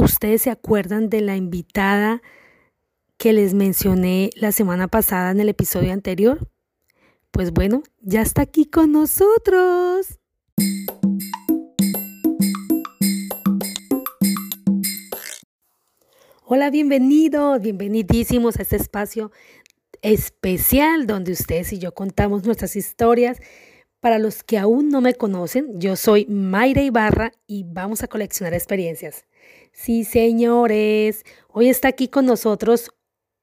¿Ustedes se acuerdan de la invitada que les mencioné la semana pasada en el episodio anterior? Pues bueno, ya está aquí con nosotros. Hola, bienvenidos, bienvenidísimos a este espacio especial donde ustedes y yo contamos nuestras historias. Para los que aún no me conocen, yo soy Mayra Ibarra y vamos a coleccionar experiencias. Sí, señores, hoy está aquí con nosotros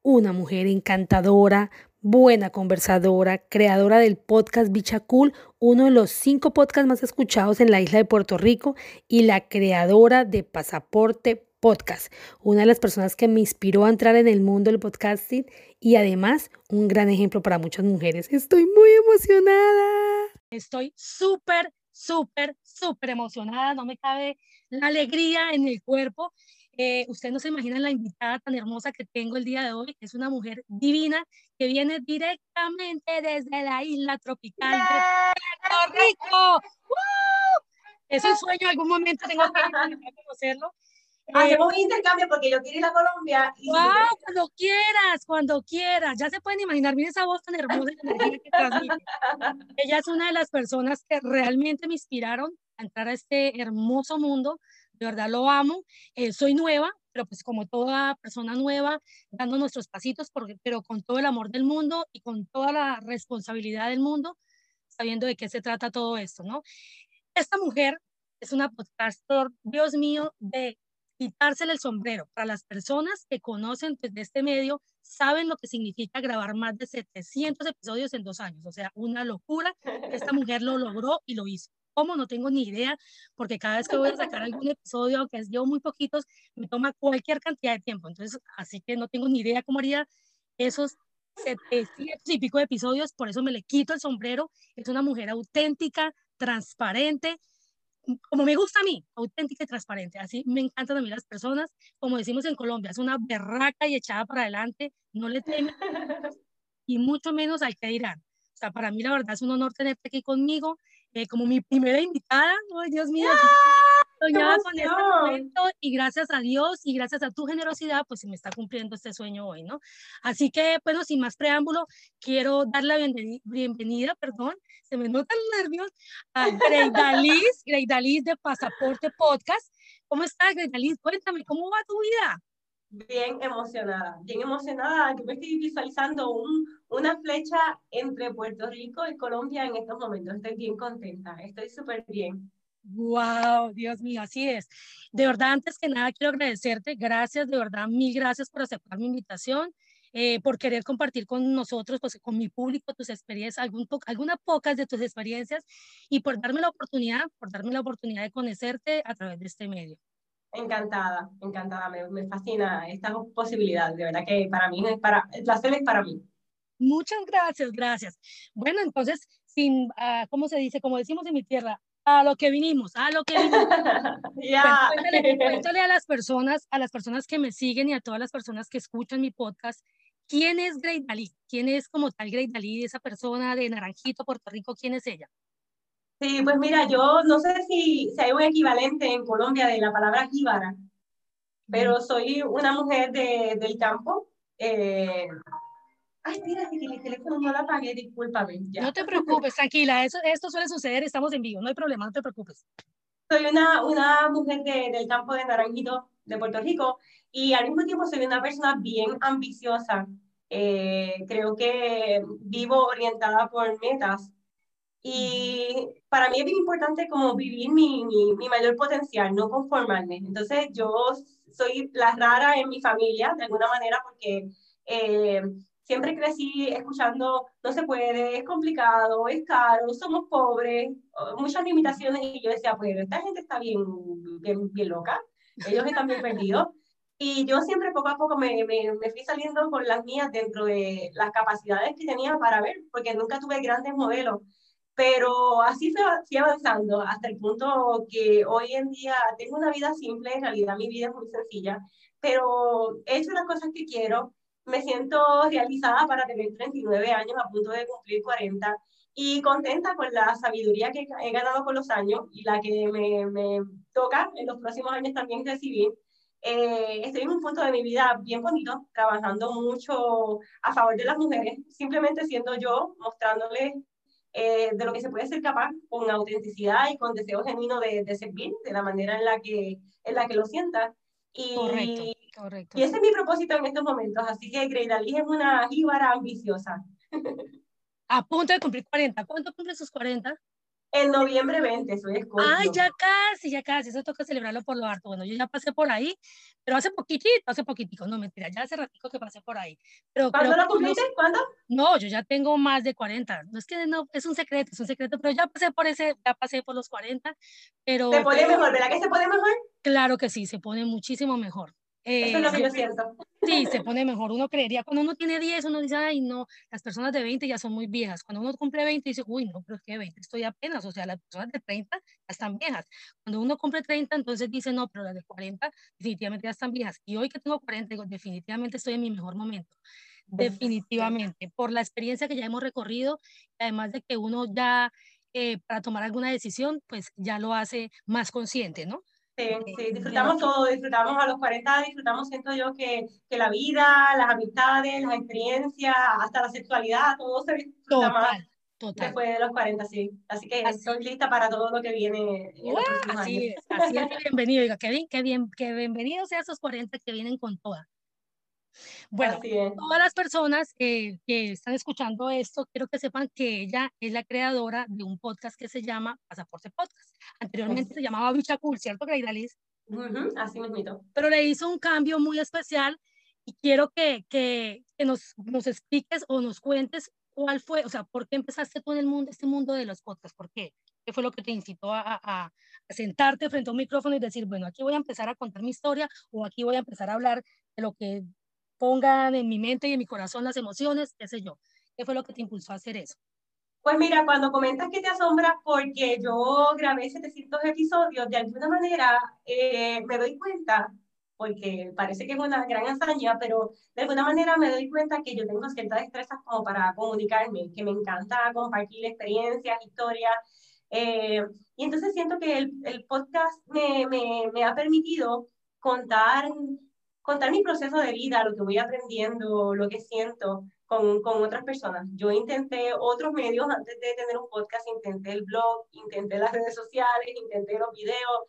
una mujer encantadora, buena conversadora, creadora del podcast Bicha Cool, uno de los cinco podcasts más escuchados en la isla de Puerto Rico y la creadora de Pasaporte Podcast, una de las personas que me inspiró a entrar en el mundo del podcasting y además un gran ejemplo para muchas mujeres. Estoy muy emocionada. Estoy súper, súper, súper emocionada, no me cabe la alegría en el cuerpo. Eh, usted no se imagina la invitada tan hermosa que tengo el día de hoy. Es una mujer divina que viene directamente desde la isla tropical de Puerto Rico. Es un sueño, algún momento tengo que conocerlo. Hacemos un intercambio porque yo quiero ir a Colombia. Y wow, cuando quieras, cuando quieras. Ya se pueden imaginar, miren esa voz tan hermosa que transmite. Ella es una de las personas que realmente me inspiraron a entrar a este hermoso mundo. De verdad lo amo. Eh, soy nueva, pero pues como toda persona nueva, dando nuestros pasitos, porque, pero con todo el amor del mundo y con toda la responsabilidad del mundo, sabiendo de qué se trata todo esto, ¿no? Esta mujer es una podcaster, Dios mío, de quitársele el sombrero. Para las personas que conocen desde este medio, saben lo que significa grabar más de 700 episodios en dos años. O sea, una locura. Esta mujer lo logró y lo hizo. ¿Cómo? No tengo ni idea, porque cada vez que voy a sacar algún episodio, aunque llevo muy poquitos, me toma cualquier cantidad de tiempo. Entonces, así que no tengo ni idea cómo haría esos 700 y pico de episodios, por eso me le quito el sombrero. Es una mujer auténtica, transparente, como me gusta a mí, auténtica y transparente. Así me encantan a mí las personas, como decimos en Colombia, es una berraca y echada para adelante, no le teme y mucho menos al que dirán. O sea, para mí la verdad es un honor tenerte aquí conmigo, eh, como mi primera invitada. ¡Ay, Dios mío! Soñaba con este momento y gracias a Dios y gracias a tu generosidad, pues se me está cumpliendo este sueño hoy, ¿no? Así que, bueno, sin más preámbulo, quiero dar la bienvenida, perdón, se me notan los nervios, a Greidaliz, Greidaliz de Pasaporte Podcast. ¿Cómo estás, Greidaliz? Cuéntame, ¿cómo va tu vida? Bien emocionada, bien emocionada. Yo me estoy visualizando un, una flecha entre Puerto Rico y Colombia en estos momentos. Estoy bien contenta, estoy súper bien. Wow, Dios mío, así es. De verdad, antes que nada, quiero agradecerte. Gracias, de verdad, mil gracias por aceptar mi invitación, eh, por querer compartir con nosotros, pues, con mi público, tus experiencias, algún algunas pocas de tus experiencias y por darme la oportunidad, por darme la oportunidad de conocerte a través de este medio. Encantada, encantada, me, me fascina esta posibilidad, de verdad que para mí para, el placer es para mí. Muchas gracias, gracias. Bueno, entonces, sin, uh, ¿cómo se dice? Como decimos en mi tierra, a lo que vinimos, a lo que vinimos. yeah. cuéntale, a las personas, a las personas que me siguen y a todas las personas que escuchan mi podcast, ¿quién es Grey Dalí? ¿Quién es como tal Grey Dalí, esa persona de Naranjito, Puerto Rico? ¿Quién es ella? Sí, pues mira, yo no sé si, si hay un equivalente en Colombia de la palabra jíbara, pero soy una mujer de, del campo, eh, Ay, mira, que el teléfono no lo apagué, discúlpame. Ya. No te preocupes, tranquila, eso, esto suele suceder, estamos en vivo, no hay problema, no te preocupes. Soy una, una mujer de, del campo de Naranjito, de Puerto Rico, y al mismo tiempo soy una persona bien ambiciosa. Eh, creo que vivo orientada por metas. Y para mí es bien importante como vivir mi, mi, mi mayor potencial, no conformarme. Entonces yo soy la rara en mi familia, de alguna manera, porque... Eh, siempre crecí escuchando, no se puede, es complicado, es caro, somos pobres, muchas limitaciones y yo decía, pues esta gente está bien, bien, bien loca, ellos están bien perdidos. Y yo siempre poco a poco me, me, me, fui saliendo con las mías dentro de las capacidades que tenía para ver, porque nunca tuve grandes modelos. Pero así fui avanzando hasta el punto que hoy en día tengo una vida simple, en realidad mi vida es muy sencilla, pero he hecho las cosas que quiero, me siento realizada para tener 39 años, a punto de cumplir 40, y contenta con la sabiduría que he ganado con los años y la que me, me toca en los próximos años también recibir. eh, estoy en un punto de mi vida bien bonito, trabajando mucho a favor de las mujeres, simplemente siendo yo, mostrándoles eh, de lo que se puede ser capaz con autenticidad y con deseo genuino de, de, servir, de la manera en la que, en la que lo sienta. Y, correcto, correcto. Y ese es mi propósito en estos momentos, así que Greidalí es una jíbara ambiciosa. A punto de cumplir 40. ¿Cuánto cumple sus 40? En noviembre 20, soy escorpio. Ay, ya casi, ya casi, eso toca celebrarlo por lo harto. Bueno, yo ya pasé por ahí, pero hace poquitito, hace poquitico, no mentira, ya hace ratito que pasé por ahí. Pero ¿Cuándo lo cumpliste? ¿Cuándo? No, yo ya tengo más de 40. No es que no, es un secreto, es un secreto, pero ya pasé por ese, ya pasé por los 40, pero... ¿Se pone mejor? ¿Verdad que se pone mejor? Claro que sí, se pone muchísimo mejor. Eso es lo que yo siento. Sí, se pone mejor. Uno creería, cuando uno tiene 10, uno dice, ay, no, las personas de 20 ya son muy viejas. Cuando uno cumple 20, dice, uy, no, pero es que 20 estoy apenas. O sea, las personas de 30 ya están viejas. Cuando uno cumple 30, entonces dice, no, pero las de 40 definitivamente ya están viejas. Y hoy que tengo 40, digo, definitivamente estoy en mi mejor momento. Definitivamente, por la experiencia que ya hemos recorrido, además de que uno ya, eh, para tomar alguna decisión, pues ya lo hace más consciente, ¿no? Sí, sí, disfrutamos todo, disfrutamos a los 40, disfrutamos, siento yo, que, que la vida, las amistades, las experiencias, hasta la sexualidad, todo se disfruta más total. después de los 40, sí. Así que estoy lista para todo lo que viene. así es, así es, bienvenido, Diga, qué bien, qué bien, que bienvenidos a esos 40 que vienen con todas. Bueno, todas las personas eh, que están escuchando esto, quiero que sepan que ella es la creadora de un podcast que se llama Pasaporte Podcast. Anteriormente se llamaba Bicha Cool, ¿cierto, Graidalis? Uh así mismo. Pero le hizo un cambio muy especial y quiero que, que, que nos, nos, expliques o nos cuentes cuál fue, o sea, por qué empezaste tú en el mundo, este mundo de los podcasts, ¿por qué? ¿Qué fue lo que te incitó a, a, a, sentarte frente a un micrófono y decir, bueno, aquí voy a empezar a contar mi historia o aquí voy a empezar a hablar de lo que pongan en mi mente y en mi corazón las emociones, qué sé yo. ¿Qué fue lo que te impulsó a hacer eso? Pues mira, cuando comentas que te asombra porque yo grabé 700 episodios, de alguna manera eh, me doy cuenta, porque parece que es una gran hazaña, pero de alguna manera me doy cuenta que yo tengo ciertas destrezas como para comunicarme, que me encanta compartir experiencias, historias. Eh, y entonces siento que el, el podcast me, me, me ha permitido contar contar mi proceso de vida, lo que voy aprendiendo, lo que siento con, con otras personas. Yo intenté otros medios antes de tener un podcast, intenté el blog, intenté las redes sociales, intenté los videos,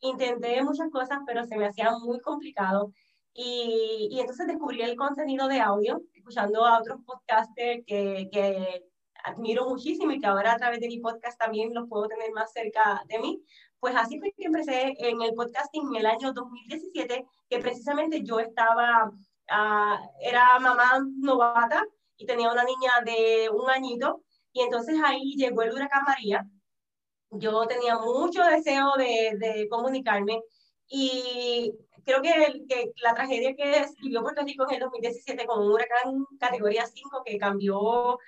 intenté muchas cosas, pero se me hacía muy complicado. Y, y entonces descubrí el contenido de audio, escuchando a otros podcasters que, que admiro muchísimo y que ahora a través de mi podcast también los puedo tener más cerca de mí. Pues así fue que empecé en el podcasting en el año 2017, que precisamente yo estaba, uh, era mamá novata y tenía una niña de un añito, y entonces ahí llegó el huracán María. Yo tenía mucho deseo de, de comunicarme y creo que, que, la tragedia que vivió Puerto Rico en el 2017 con un huracán categoría 5 que cambió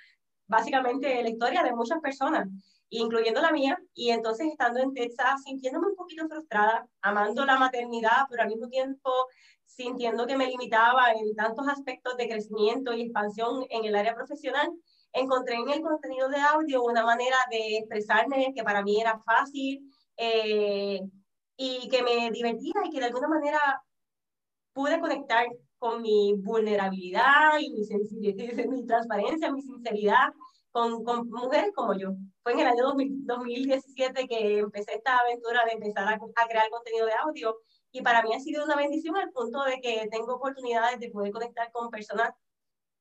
básicamente la historia de muchas personas incluyendo la mía, y entonces estando en Texas, sintiéndome un poquito frustrada, amando la maternidad, pero al mismo tiempo sintiendo que me limitaba en tantos aspectos de crecimiento y expansión en el área profesional, encontré en el contenido de audio una manera de expresarme que para mí era fácil eh, y que me divertía y que de alguna manera pude conectar con mi vulnerabilidad y mi mi transparencia, mi sinceridad con, con, mujeres como yo. Fue en el año 2017 que empecé esta aventura de empezar a, a, crear contenido de audio y para mí ha sido una bendición al punto de que tengo oportunidades de poder conectar con personas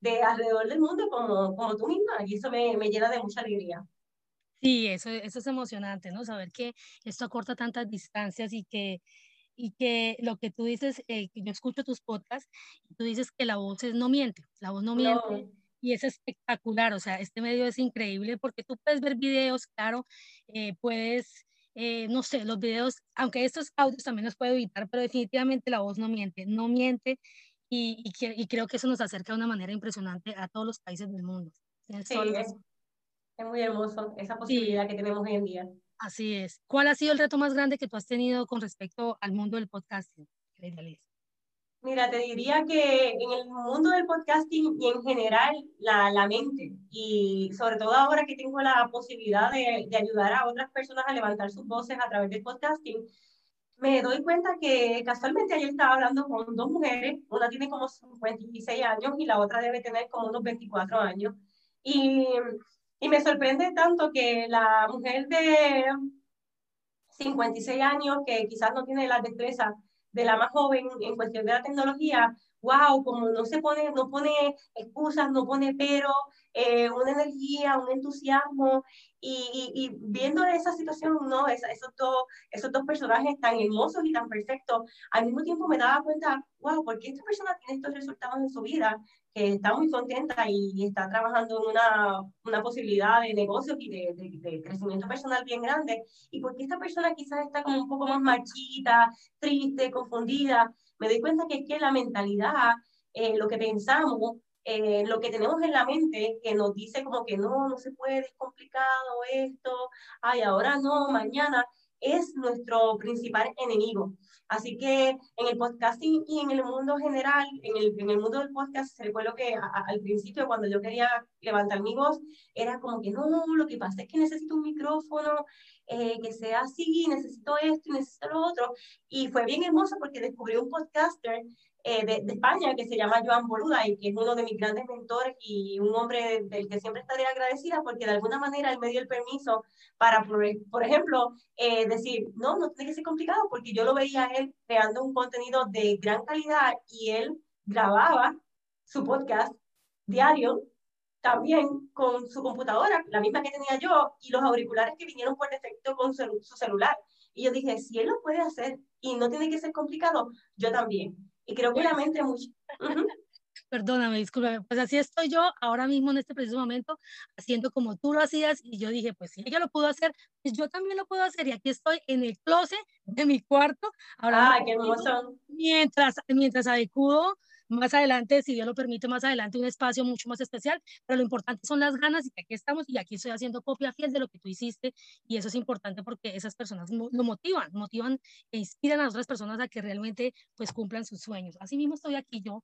de alrededor del mundo como, como tú misma y eso me, me llena de mucha alegría. Sí, eso, eso es emocionante, ¿no? Saber que esto acorta tantas distancias y que, y que lo que tú dices, eh, yo escucho tus podcasts, y tú dices que la voz es, no miente, la voz no miente, no y es espectacular, o sea, este medio es increíble porque tú puedes ver videos, claro, eh, puedes, eh, no sé, los videos, aunque estos audios también los puedo editar, pero definitivamente la voz no miente, no miente y, y, y creo que eso nos acerca de una manera impresionante a todos los países del mundo. Sí, es, es, muy hermoso esa posibilidad sí. que tenemos hoy en día. Así es. ¿Cuál ha sido el reto más grande que tú has tenido con respecto al mundo del podcasting? Mira, te diría que en el mundo del podcasting y en general la, la mente, y sobre todo ahora que tengo la posibilidad de, de, ayudar a otras personas a levantar sus voces a través del podcasting, me doy cuenta que casualmente ayer estaba hablando con dos mujeres, una tiene como 56 años y la otra debe tener como unos 24 años. Y, y me sorprende tanto que la mujer de 56 años, que quizás no tiene la destreza de la más joven en cuestión de la tecnología, wow, como no se pone, no pone excusas, no pone pero, eh, una energía, un entusiasmo, y, y, viendo esa situación, ¿no? esos, dos, esos dos personajes tan hermosos y tan perfectos, al mismo tiempo me daba cuenta, wow, ¿por qué esta persona tiene estos resultados en su vida? Que está muy contenta y, está trabajando en una, una, posibilidad de negocio y de, de, crecimiento personal bien grande. ¿Y por qué esta persona quizás está como un poco más marchita, triste, confundida? Me doy cuenta que es que la mentalidad, eh, lo que pensamos, eh, lo que tenemos en la mente que nos dice como que no, no se puede, es complicado esto, ay, ahora no, mañana, es nuestro principal enemigo. Así que en el podcasting y en el mundo general, en el, en el mundo del podcast, recuerdo que al principio cuando yo quería levantar mi voz, era como que no, lo que pasa es que necesito un micrófono eh, que sea así, necesito esto necesito lo otro. Y fue bien hermoso porque descubrí un podcaster eh, de, España que se llama Joan Boluda y que es uno de mis grandes mentores y un hombre del que siempre estaré agradecida porque de alguna manera él me dio el permiso para, por, ejemplo, eh, decir, no, no tiene que ser complicado porque yo lo veía él creando un contenido de gran calidad y él grababa su podcast diario también con su computadora, la misma que tenía yo, y los auriculares que vinieron por defecto con su, su celular. Y yo dije, si él lo puede hacer y no tiene que ser complicado, yo también. Y creo que la mente mucho. Perdóname, discúlpame, pues así estoy yo ahora mismo en este preciso momento, haciendo como tú lo hacías, y yo dije, pues si ella lo pudo hacer, pues yo también lo puedo hacer, y aquí estoy en el closet de mi cuarto, ahora ah, qué hermoso. Mientras, mientras adecudo más adelante, si Dios lo permite, más adelante un espacio mucho más especial, pero lo importante son las ganas y que aquí estamos y aquí estoy haciendo copia fiel de lo que tú hiciste y eso es importante porque esas personas lo motivan, motivan e inspiran a otras personas a que realmente pues cumplan sus sueños. Así mismo estoy aquí yo,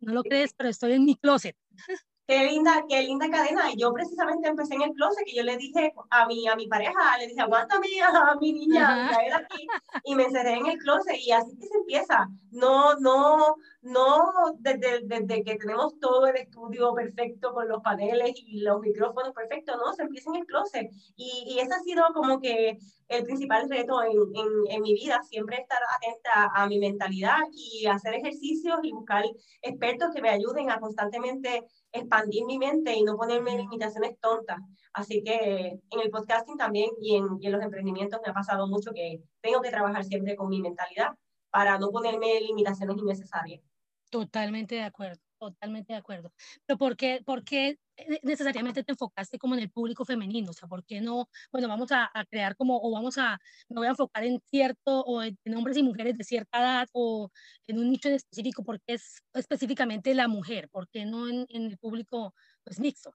no lo crees, pero estoy en mi closet. Qué linda, qué linda cadena. Y yo precisamente empecé en el closet que yo le dije a mi, a mi pareja, le dije, aguántame a mi niña, traer aquí. Y me encerré en el closet y así que se empieza. No, no, no desde, desde que tenemos todo el estudio perfecto con los paneles y los micrófonos perfectos, no, se empieza en el closet. Y, y ese ha sido como que el principal reto en, en, en, mi vida, siempre estar atenta a mi mentalidad y hacer ejercicios y buscar expertos que me ayuden a constantemente expandir mi mente y no ponerme limitaciones tontas. Así que en el podcasting también y en, y en los emprendimientos me ha pasado mucho que tengo que trabajar siempre con mi mentalidad para no ponerme limitaciones innecesarias. Totalmente de acuerdo, totalmente de acuerdo. Pero ¿por qué, por qué necesariamente te enfocaste como en el público femenino? O sea, ¿por qué no, bueno, vamos a, a crear como, o vamos a, me voy a enfocar en cierto, o en, hombres y mujeres de cierta edad, o en un nicho en específico, ¿por qué es específicamente la mujer? ¿Por qué no en, en el público pues mixto?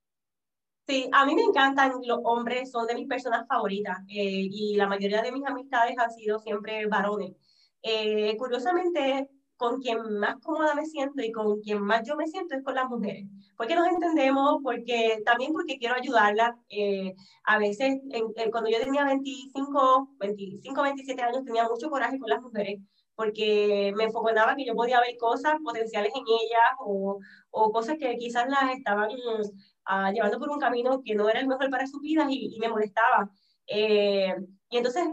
Sí, a mí me encantan los hombres, son de mis personas favoritas eh, y la mayoría de mis amistades han sido siempre varones. Eh, curiosamente, con quien más cómoda me siento y con quien más yo me siento es con las mujeres. Porque nos entendemos, porque también porque quiero ayudarlas. Eh, a veces, cuando yo tenía 25, 25, 27 años, tenía mucho coraje con las mujeres, porque me enfocaba que yo podía ver cosas potenciales en ellas o, o cosas que quizás las estaban uh, llevando por un camino que no era el mejor para sus vidas y, y me molestaba. Eh, y entonces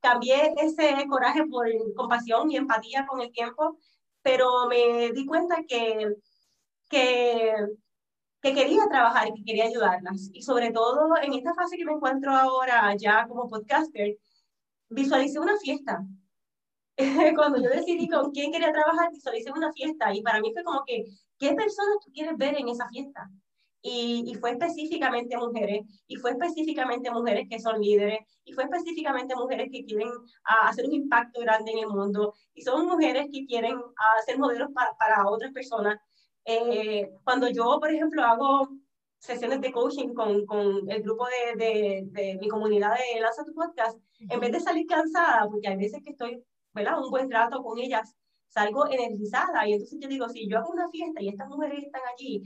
cambié ese coraje por compasión y empatía con el tiempo, pero me di cuenta que, que, que quería trabajar y que quería ayudarlas. Y sobre todo en esta fase que me encuentro ahora ya como podcaster, visualicé una fiesta. Cuando yo decidí con quién quería trabajar, visualicé una fiesta y para mí fue como que, ¿qué personas tú quieres ver en esa fiesta? Y, fue específicamente mujeres, y fue específicamente mujeres que son líderes, y fue específicamente mujeres que quieren ah, hacer un impacto grande en el mundo, y son mujeres que quieren hacer ah, modelos para, para otras personas. Eh, cuando yo, por ejemplo, hago sesiones de coaching con, con el grupo de, de, de, mi comunidad de Lanza tu Podcast, en vez de salir cansada, porque hay veces que estoy, ¿verdad? Un buen rato con ellas, salgo energizada y entonces yo digo, si yo hago una fiesta y estas mujeres están allí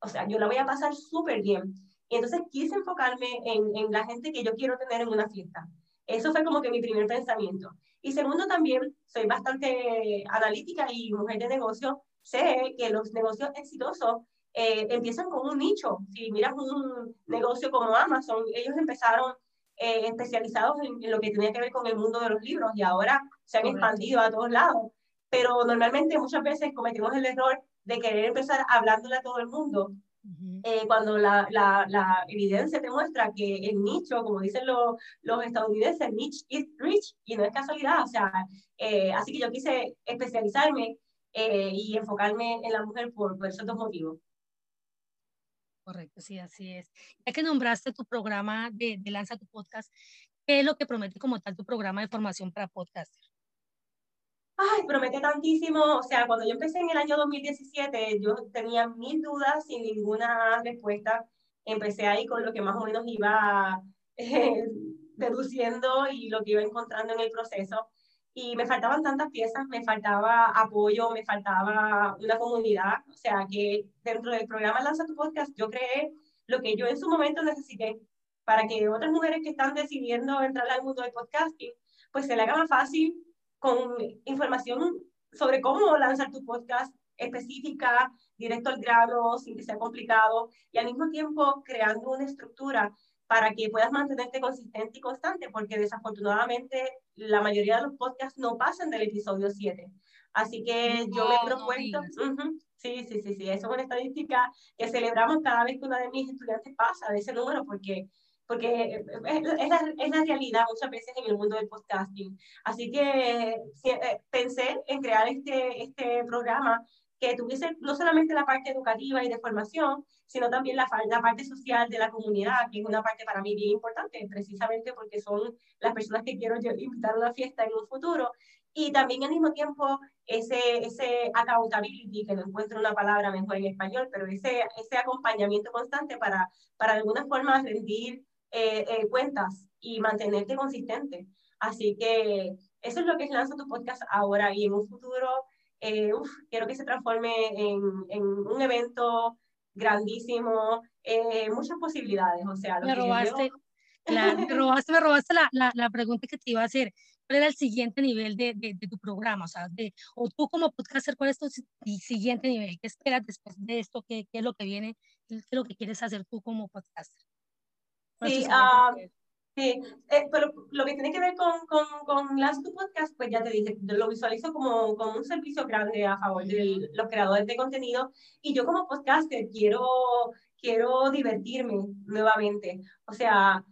o sea, yo la voy a pasar súper bien. Y entonces quise enfocarme en, en, la gente que yo quiero tener en una fiesta. Eso fue como que mi primer pensamiento. Y segundo, también soy bastante analítica y mujer de negocio. Sé que los negocios exitosos eh, empiezan con un nicho. Si miras un negocio como Amazon, ellos empezaron eh, especializados en, lo que tenía que ver con el mundo de los libros y ahora se han expandido a todos lados. Pero normalmente muchas veces cometimos el error de querer empezar hablándole a todo el mundo eh, cuando la, la, la, evidencia te muestra que el nicho, como dicen los, los estadounidenses, niche is rich, y no es casualidad, o sea, eh, así que yo quise especializarme eh, y enfocarme en la mujer por, por esos dos motivos. Correcto, sí, así es. Ya que nombraste tu programa de, de Lanza tu Podcast, ¿qué es lo que promete como tal tu programa de formación para podcasters? Ay, promete tantísimo. O sea, cuando yo empecé en el año 2017, yo tenía mil dudas sin ninguna respuesta. Empecé ahí con lo que más o menos iba eh, deduciendo y lo que iba encontrando en el proceso. Y me faltaban tantas piezas, me faltaba apoyo, me faltaba una comunidad. O sea, que dentro del programa Lanza tu Podcast, yo creé lo que yo en su momento necesité para que otras mujeres que están decidiendo entrar al mundo del podcasting, pues se le haga más fácil con información sobre cómo lanzar tu podcast específica, directo al grano, sin que sea complicado, y al mismo tiempo creando una estructura para que puedas mantenerte consistente y constante, porque desafortunadamente la mayoría de los podcasts no pasan del episodio 7. Así que yo me he propuesto, sí, sí, sí, sí, eso es una estadística que celebramos cada vez que una de mis estudiantes pasa de ese número, porque porque es la, es la, realidad muchas veces en el mundo del podcasting. Así que eh, pensé en crear este, este programa que tuviese no solamente la parte educativa y de formación, sino también la, la, parte social de la comunidad, que es una parte para mí bien importante, precisamente porque son las personas que quiero invitar a una fiesta en un futuro. Y también al mismo tiempo ese, ese accountability, que no encuentro una palabra mejor en español, pero ese, ese acompañamiento constante para, para de alguna forma rendir eh, eh, cuentas y mantenerte consistente. Así que eso es lo que es Lanza tu Podcast ahora y en un futuro eh, quiero que se transforme en, en un evento grandísimo, muchas posibilidades. O sea, me robaste, me robaste, me robaste la, la, la, pregunta que te iba a hacer. ¿Cuál era el siguiente nivel de, de, de tu programa? O sea, de, o tú como podcaster, ¿cuál es tu siguiente nivel? ¿Qué esperas después de esto? ¿Qué, qué es lo que viene? ¿Qué es lo que quieres hacer tú como podcaster? Sí, uh, sí. Eh, pero lo que tiene que ver con, con, con Last to Podcast, pues ya te dije, lo visualizo como, como un servicio grande a favor de los creadores de contenido y yo como podcaster quiero, quiero divertirme nuevamente. O sea,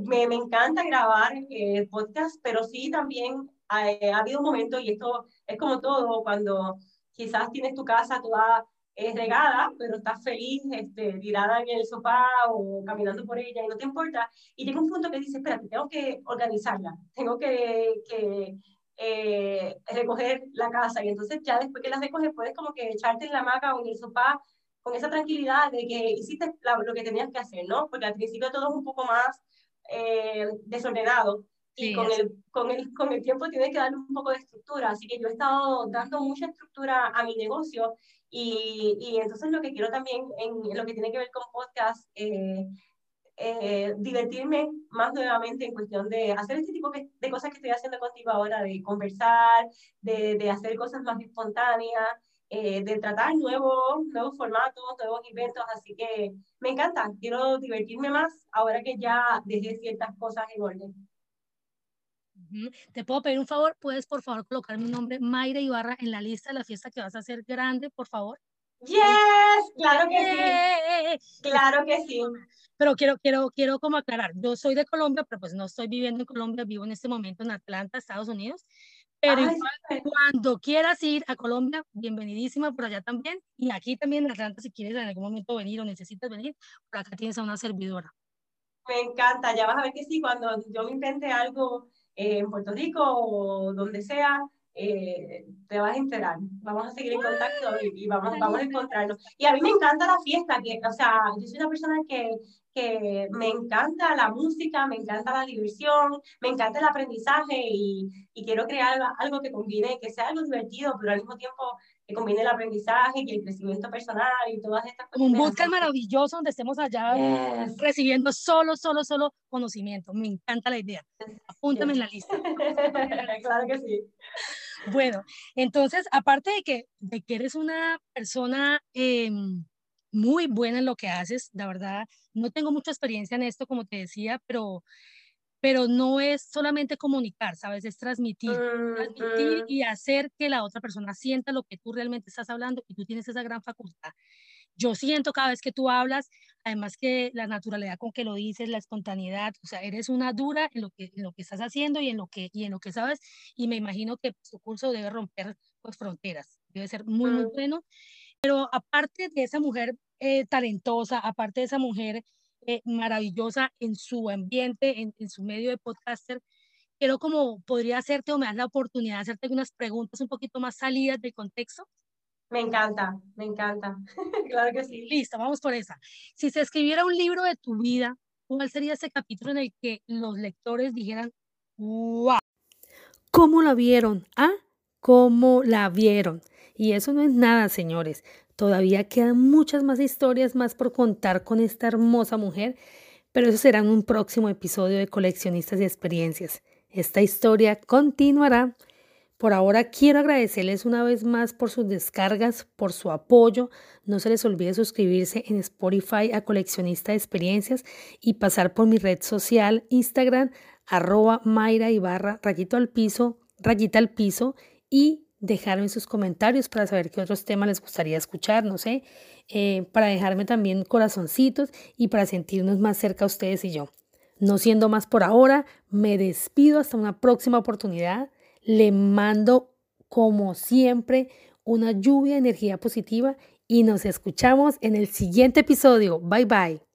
me, me encanta grabar eh, podcast, pero sí también ha, ha habido un momento, y esto es como todo, cuando quizás tienes tu casa toda es regada, pero estás feliz, este, tirada en el sofá o caminando por ella y no te importa. Y llega un punto que dices, espera, tengo que organizarla, tengo que, que eh, recoger la casa. Y entonces ya después que la recoges, puedes como que echarte en la hamaca o en el sofá con esa tranquilidad de que hiciste lo que tenías que hacer, ¿no? Porque al principio todo es un poco más eh, desordenado. Y con, el, con, el, con el tiempo tienes que darle un poco de estructura. Así que yo he estado dando mucha estructura a mi negocio y, y, entonces lo que quiero también en, lo que tiene que ver con podcast, eh, eh, divertirme más nuevamente en cuestión de hacer este tipo de cosas que estoy haciendo contigo ahora, de conversar, de, de hacer cosas más espontáneas, eh, de tratar nuevos, nuevos formatos, nuevos eventos, así que me encanta, quiero divertirme más ahora que ya dejé ciertas cosas en orden. Te puedo pedir un favor, puedes por favor colocar mi nombre, Mayra Ibarra, en la lista de la fiesta que vas a hacer grande, por favor. Yes, claro que sí. Claro que sí. Pero quiero, quiero, quiero como aclarar, yo soy de Colombia, pero pues no estoy viviendo en Colombia, vivo en este momento en Atlanta, Estados Unidos. Pero cuando quieras ir a Colombia, bienvenidísima por allá también. Y aquí también en Atlanta, si quieres en algún momento venir o necesitas venir, por acá tienes a una servidora. Me encanta, ya vas a ver que sí, cuando yo me invente algo eh, en Puerto Rico o donde sea, eh, te vas a enterar. Vamos a seguir en contacto y, vamos, vamos a encontrarnos. Y a mí me encanta la fiesta, que, o sea, yo soy una persona que, que me encanta la música, me encanta la diversión, me encanta el aprendizaje y, y quiero crear algo que combine, que sea algo divertido, pero al mismo tiempo que combine el aprendizaje y el crecimiento personal y todas estas cosas. Un bootcamp maravilloso donde estemos allá recibiendo solo, solo, solo conocimiento. Me encanta la idea. Apúntame en la lista. claro que sí. Bueno, entonces, aparte de que, de que eres una persona eh, muy buena en lo que haces, la verdad, no tengo mucha experiencia en esto, como te decía, pero, pero no es solamente comunicar, ¿sabes? Es transmitir, transmitir y hacer que la otra persona sienta lo que tú realmente estás hablando y tú tienes esa gran facultad. Yo siento cada vez que tú hablas, además que la naturalidad con que lo dices, la espontaneidad, o sea, eres una dura en lo que, en lo que estás haciendo y en lo que, y en lo que sabes, y me imagino que tu curso debe romper pues, fronteras, debe ser muy, muy bueno. Pero aparte de esa mujer eh, talentosa, aparte de esa mujer eh, maravillosa en su ambiente, en, en, su medio de podcaster, quiero como podría hacerte o me das la oportunidad de hacerte algunas preguntas un poquito más salidas del contexto. Me encanta, me encanta. claro que sí. Listo, vamos por esa. Si se escribiera un libro de tu vida, ¿cuál sería ese capítulo en el que los lectores dijeran, wow? ¿Cómo la vieron? ¿Ah? ¿Cómo la vieron? Y eso no es nada, señores. Todavía quedan muchas más historias más por contar con esta hermosa mujer, pero eso será en un próximo episodio de Coleccionistas y Experiencias. Esta historia continuará. Por ahora quiero agradecerles una vez más por sus descargas, por su apoyo. No se les olvide suscribirse en Spotify a Coleccionista de Experiencias y pasar por mi red social Instagram arroba Mayra Ibarra, rayito al piso, rayita al piso y dejarme sus comentarios para saber qué otros temas les gustaría escuchar, no sé, eh, para dejarme también corazoncitos y para sentirnos más cerca ustedes y yo. No siendo más por ahora, me despido hasta una próxima oportunidad. Le mando, como siempre, una lluvia de energía positiva y nos escuchamos en el siguiente episodio. Bye bye.